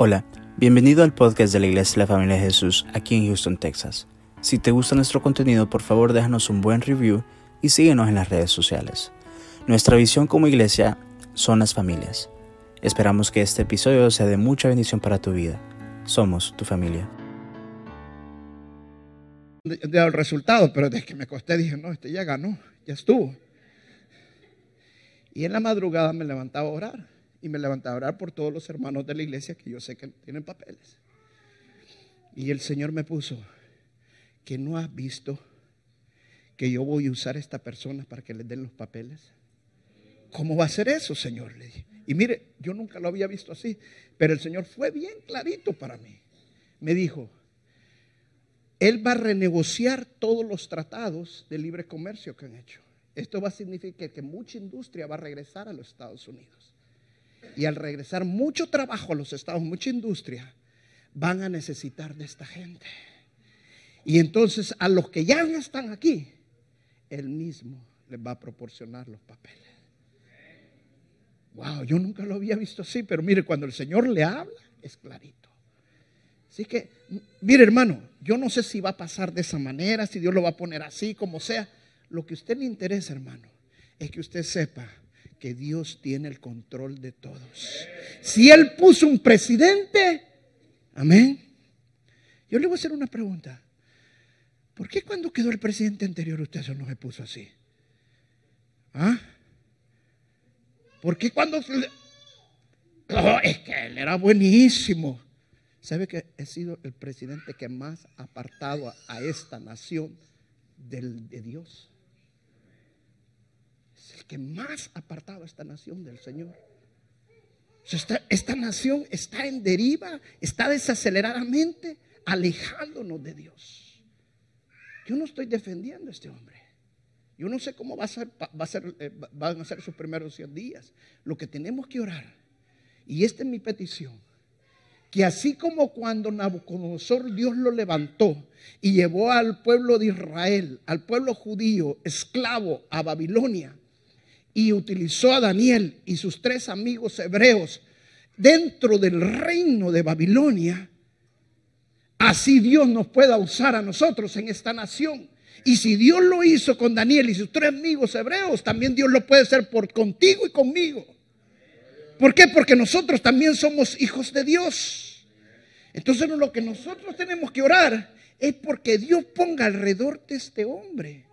Hola, bienvenido al podcast de la Iglesia de la Familia de Jesús aquí en Houston, Texas. Si te gusta nuestro contenido, por favor déjanos un buen review y síguenos en las redes sociales. Nuestra visión como iglesia son las familias. Esperamos que este episodio sea de mucha bendición para tu vida. Somos tu familia. De, el resultado, pero desde que me acosté dije, no, este ya ganó, ya estuvo. Y en la madrugada me levantaba a orar y me levantaba a orar por todos los hermanos de la iglesia que yo sé que tienen papeles. Y el Señor me puso, que no has visto que yo voy a usar a esta persona para que le den los papeles. ¿Cómo va a ser eso, Señor? Le dije. Y mire, yo nunca lo había visto así, pero el Señor fue bien clarito para mí. Me dijo, Él va a renegociar todos los tratados de libre comercio que han hecho. Esto va a significar que mucha industria va a regresar a los Estados Unidos. Y al regresar mucho trabajo a los estados, mucha industria, van a necesitar de esta gente. Y entonces a los que ya están aquí, él mismo les va a proporcionar los papeles. Wow, yo nunca lo había visto así, pero mire, cuando el Señor le habla, es clarito. Así que, mire hermano, yo no sé si va a pasar de esa manera, si Dios lo va a poner así, como sea. Lo que a usted le interesa, hermano, es que usted sepa que Dios tiene el control de todos. Si Él puso un presidente, amén. Yo le voy a hacer una pregunta. ¿Por qué cuando quedó el presidente anterior usted no se puso así? ¿Ah? ¿Por qué cuando... Oh, es que él era buenísimo. ¿Sabe que he sido el presidente que más ha apartado a, esta nación del, de Dios? Que más ha apartado a esta nación del Señor. Esta, esta nación está en deriva, está desaceleradamente alejándonos de Dios. Yo no estoy defendiendo a este hombre. Yo no sé cómo va a ser, va a ser, eh, van a ser sus primeros 100 días. Lo que tenemos que orar, y esta es mi petición, que así como cuando Nabucodonosor Dios lo levantó y llevó al pueblo de Israel, al pueblo judío, esclavo a Babilonia, y utilizó a Daniel y sus tres amigos hebreos dentro del reino de Babilonia, así Dios nos pueda usar a nosotros en esta nación. Y si Dios lo hizo con Daniel y sus tres amigos hebreos, también Dios lo puede hacer por contigo y conmigo. ¿Por qué? Porque nosotros también somos hijos de Dios. Entonces lo que nosotros tenemos que orar es porque Dios ponga alrededor de este hombre,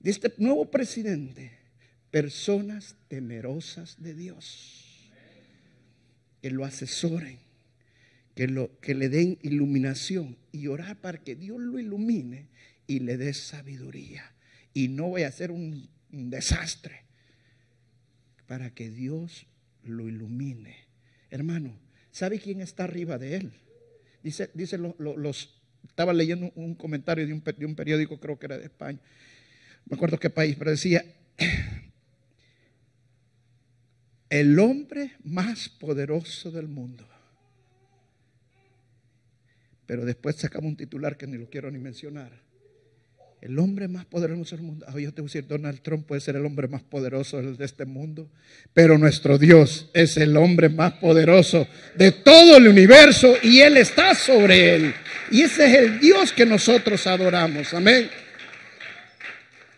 de este nuevo presidente, personas temerosas de Dios, que lo asesoren, que, lo, que le den iluminación y orar para que Dios lo ilumine y le dé sabiduría. Y no voy a hacer un, desastre para que Dios lo ilumine. Hermano, ¿sabe quién está arriba de él? Dice, dice los, estaba leyendo un comentario de un, de un periódico, creo que era de España, me acuerdo qué país, pero decía, el hombre más poderoso del mundo. Pero después sacamos un titular que ni lo quiero ni mencionar. El hombre más poderoso del mundo. Ah, yo te voy a decir, Donald Trump puede ser el hombre más poderoso de este mundo, pero nuestro Dios es el hombre más poderoso de todo el universo y Él está sobre él. Y ese es el Dios que nosotros adoramos. Amén.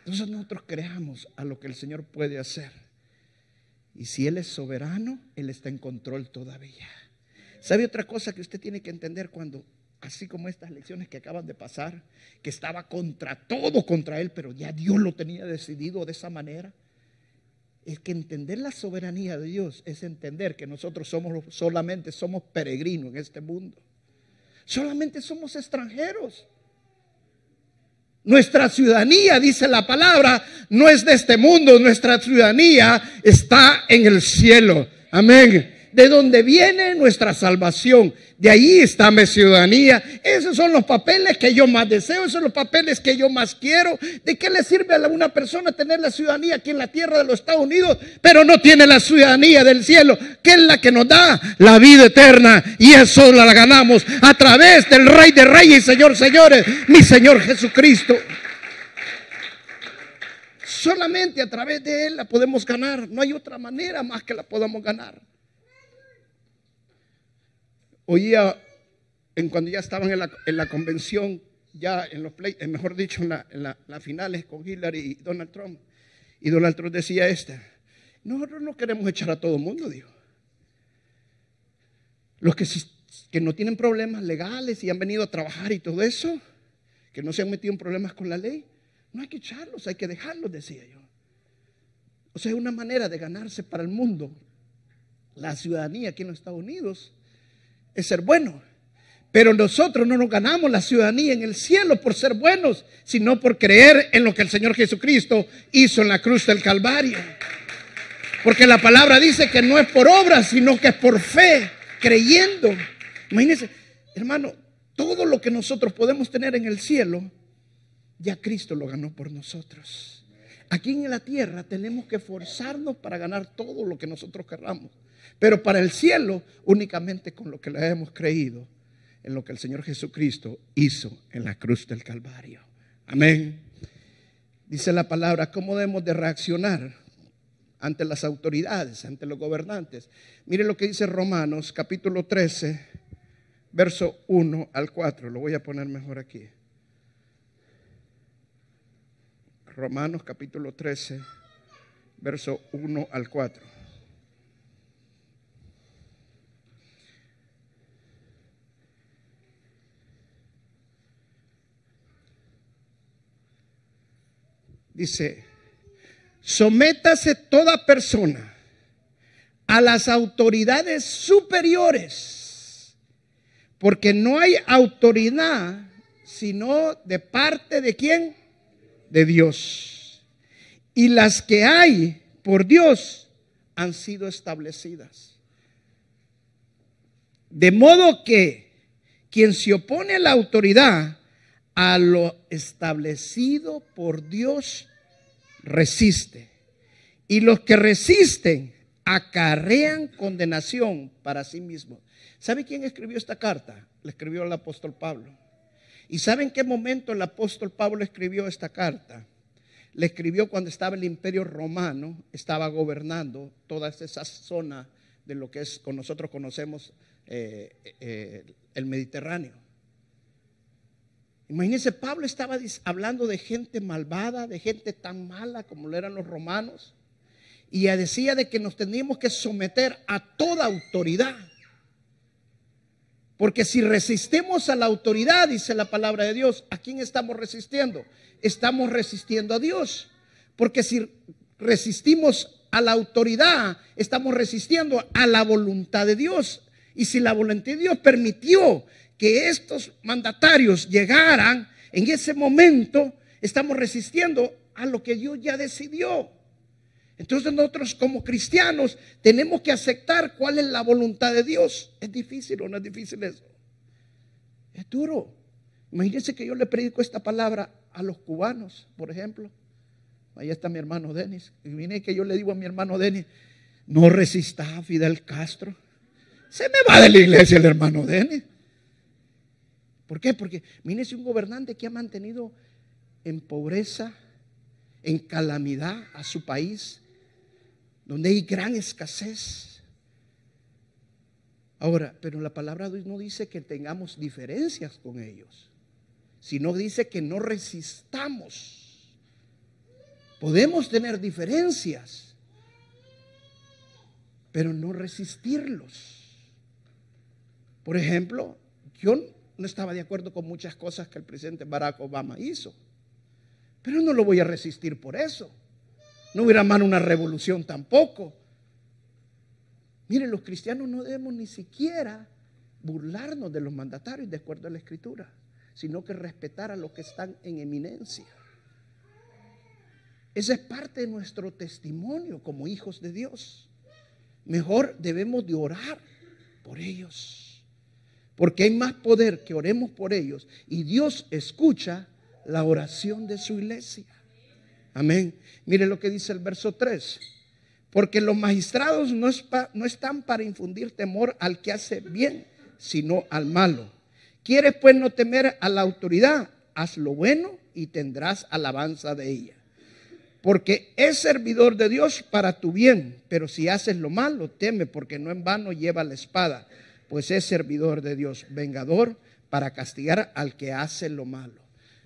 Entonces nosotros creamos a lo que el Señor puede hacer. Y si Él es soberano, Él está en control todavía. ¿Sabe otra cosa que usted tiene que entender cuando, así como estas lecciones que acaban de pasar, que estaba contra todo contra Él, pero ya Dios lo tenía decidido de esa manera? Es que entender la soberanía de Dios es entender que nosotros somos solamente somos peregrinos en este mundo. Solamente somos extranjeros. Nuestra ciudadanía, dice la palabra, no es de este mundo, nuestra ciudadanía está en el cielo. Amén. De donde viene nuestra salvación. De ahí está mi ciudadanía. Esos son los papeles que yo más deseo, esos son los papeles que yo más quiero. ¿De qué le sirve a una persona tener la ciudadanía aquí en la tierra de los Estados Unidos, pero no tiene la ciudadanía del cielo, que es la que nos da la vida eterna? Y eso la ganamos a través del Rey de Reyes Señor, señores, mi Señor Jesucristo. Solamente a través de Él la podemos ganar. No hay otra manera más que la podamos ganar. Oía en cuando ya estaban en la, convención, ya en los play, eh, mejor dicho, en, las finales con Hillary y Donald Trump. Y Donald Trump decía esta, nosotros no queremos echar a todo el mundo, dijo. Los que, que no tienen problemas legales y han venido a trabajar y todo eso, que no se han metido en problemas con la ley, no hay que echarlos, hay que dejarlos, decía yo. O sea, es una manera de ganarse para el mundo la ciudadanía aquí en los Estados Unidos es ser bueno. Pero nosotros no nos ganamos la ciudadanía en el cielo por ser buenos, sino por creer en lo que el Señor Jesucristo hizo en la cruz del Calvario. Porque la palabra dice que no es por obras, sino que es por fe, creyendo. Imagínense, hermano, todo lo que nosotros podemos tener en el cielo, ya Cristo lo ganó por nosotros. Aquí en la tierra tenemos que forzarnos para ganar todo lo que nosotros querramos. Pero para el cielo únicamente con lo que le hemos creído en lo que el Señor Jesucristo hizo en la cruz del Calvario. Amén. Dice la palabra, ¿cómo debemos de reaccionar ante las autoridades, ante los gobernantes? Mire lo que dice Romanos capítulo 13, verso 1 al 4. Lo voy a poner mejor aquí. Romanos capítulo 13, verso 1 al 4. Dice, sométase toda persona a las autoridades superiores, porque no hay autoridad sino de parte de quién? De Dios. Y las que hay por Dios han sido establecidas. De modo que quien se opone a la autoridad a lo establecido por Dios resiste. Y los que resisten acarrean condenación para sí mismos. ¿Sabe quién escribió esta carta? La escribió el apóstol Pablo. ¿Y sabe en qué momento el apóstol Pablo escribió esta carta? Le escribió cuando estaba el imperio romano, estaba gobernando toda esa zona de lo que es, con nosotros conocemos eh, eh, el Mediterráneo. Imagínense, Pablo estaba hablando de gente malvada, de gente tan mala como lo eran los romanos. Y decía de que nos teníamos que someter a toda autoridad. Porque si resistimos a la autoridad, dice la palabra de Dios, ¿a quién estamos resistiendo? Estamos resistiendo a Dios. Porque si resistimos a la autoridad, estamos resistiendo a la voluntad de Dios. Y si la voluntad de Dios permitió que estos mandatarios llegaran, en ese momento estamos resistiendo a lo que Dios ya decidió. Entonces nosotros como cristianos tenemos que aceptar cuál es la voluntad de Dios. ¿Es difícil o no es difícil eso? Es duro. Imagínense que yo le predico esta palabra a los cubanos, por ejemplo. Ahí está mi hermano Denis. Y viene que yo le digo a mi hermano Denis, no resista a Fidel Castro. Se me va de la iglesia el hermano Denis. ¿Por qué? Porque mírese un gobernante que ha mantenido en pobreza, en calamidad a su país, donde hay gran escasez. Ahora, pero la palabra de Dios no dice que tengamos diferencias con ellos, sino dice que no resistamos. Podemos tener diferencias, pero no resistirlos. Por ejemplo, yo no estaba de acuerdo con muchas cosas que el presidente Barack Obama hizo. Pero no lo voy a resistir por eso. No hubiera mano una revolución tampoco. Miren, los cristianos no debemos ni siquiera burlarnos de los mandatarios de acuerdo a la escritura, sino que respetar a los que están en eminencia. Esa es parte de nuestro testimonio como hijos de Dios. Mejor debemos de orar por ellos. Porque hay más poder que oremos por ellos y Dios escucha la oración de su iglesia. Amén. Mire lo que dice el verso 3. Porque los magistrados no, no están para infundir temor al que hace bien, sino al malo. ¿Quieres pues no temer a la autoridad? Haz lo bueno y tendrás alabanza de ella. Porque es servidor de Dios para tu bien, pero si haces lo malo, teme, porque no en vano lleva la espada pues es servidor de Dios, vengador para castigar al que hace lo malo.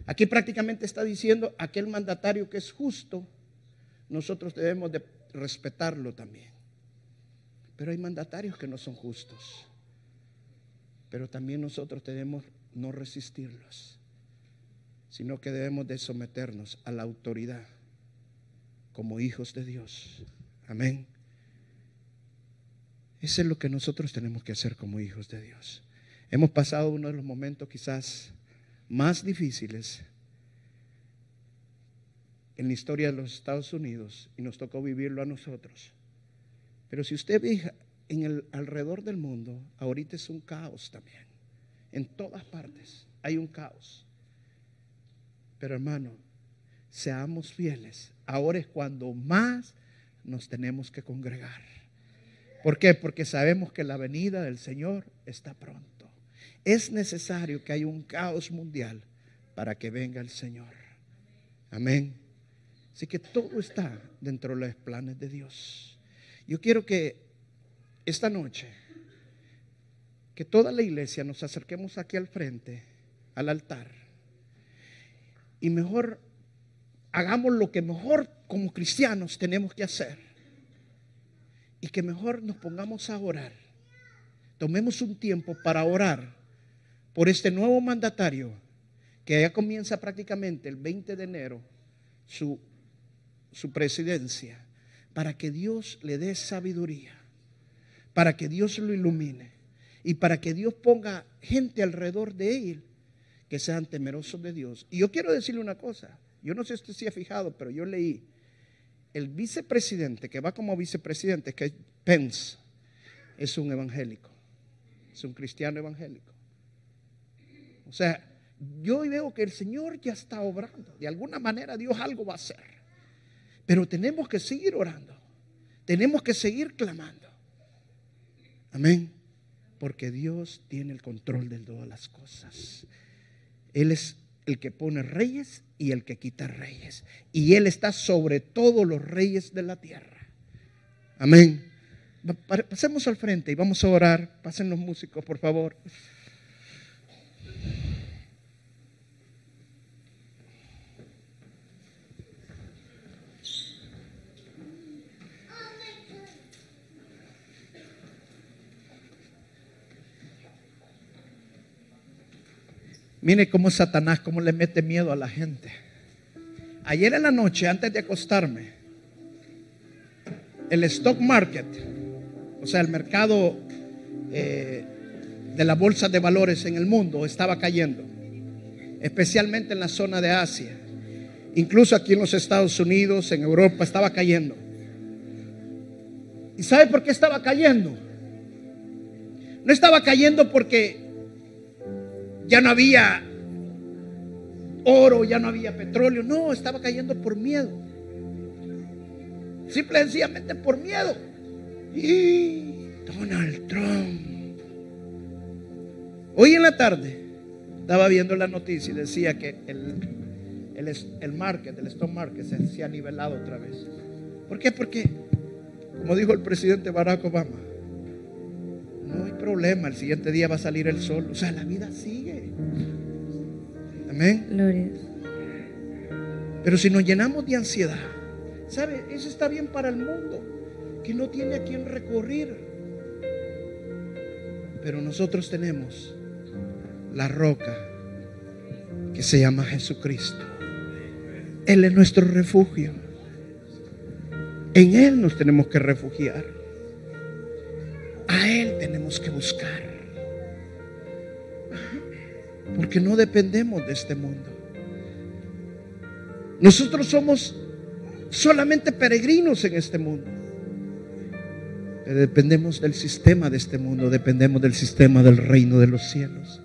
Aquí prácticamente está diciendo aquel mandatario que es justo, nosotros debemos de respetarlo también. Pero hay mandatarios que no son justos. Pero también nosotros debemos no resistirlos, sino que debemos de someternos a la autoridad como hijos de Dios. Amén. Eso es lo que nosotros tenemos que hacer como hijos de Dios. Hemos pasado uno de los momentos quizás más difíciles en la historia de los Estados Unidos y nos tocó vivirlo a nosotros. Pero si usted ve en el alrededor del mundo, ahorita es un caos también. En todas partes hay un caos. Pero hermano, seamos fieles. Ahora es cuando más nos tenemos que congregar. ¿Por qué? Porque sabemos que la venida del Señor está pronto. Es necesario que haya un caos mundial para que venga el Señor. Amén. Así que todo está dentro de los planes de Dios. Yo quiero que esta noche, que toda la iglesia nos acerquemos aquí al frente, al altar, y mejor hagamos lo que mejor como cristianos tenemos que hacer y que mejor nos pongamos a orar. Tomemos un tiempo para orar por este nuevo mandatario que ya comienza prácticamente el 20 de enero su, su presidencia, para que Dios le dé sabiduría, para que Dios lo ilumine y para que Dios ponga gente alrededor de él que sean temerosos de Dios. Y yo quiero decirle una cosa, yo no sé si usted se ha fijado, pero yo leí el vicepresidente que va como vicepresidente, que es Pence, es un evangélico, es un cristiano evangélico. O sea, yo veo que el Señor ya está obrando. De alguna manera Dios algo va a hacer. Pero tenemos que seguir orando. Tenemos que seguir clamando. Amén. Porque Dios tiene el control de todas las cosas. Él es el que pone reyes y el que quita reyes. Y Él está sobre todos los reyes de la tierra. Amén. Pasemos al frente y vamos a orar. Pasen los músicos, por favor. Mire cómo Satanás, cómo le mete miedo a la gente. Ayer en la noche, antes de acostarme, el stock market, o sea, el mercado eh, de la bolsa de valores en el mundo estaba cayendo, especialmente en la zona de Asia. Incluso aquí en los Estados Unidos, en Europa, estaba cayendo. ¿Y sabe por qué estaba cayendo? No estaba cayendo porque ya no había oro, ya no había petróleo. No, estaba cayendo por miedo. Simple y sencillamente por miedo. Y Donald Trump. Hoy en la tarde estaba viendo la noticia y decía que el, el, el market, el stock market se, se ha nivelado otra vez. ¿Por qué? Porque, como dijo el presidente Barack Obama, problema, el siguiente día va a salir el sol. O sea, la vida sigue. Amén. Gloria. Pero si nos llenamos de ansiedad, ¿sabe? Eso está bien para el mundo, que no tiene a quien recurrir. Pero nosotros tenemos la roca que se llama Jesucristo. Él es nuestro refugio. En Él nos tenemos que refugiar. Que buscar. Porque no dependemos de este mundo. Nosotros somos solamente peregrinos en este mundo. Dependemos del sistema de este mundo, dependemos del sistema del reino de los cielos.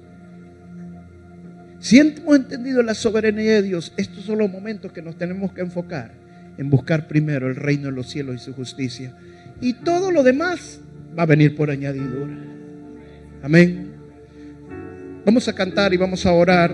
Si hemos entendido la soberanía de Dios, estos son los momentos que nos tenemos que enfocar en buscar primero el reino de los cielos y su justicia. Y todo lo demás va a venir por añadidura. Amén. Vamos a cantar y vamos a orar.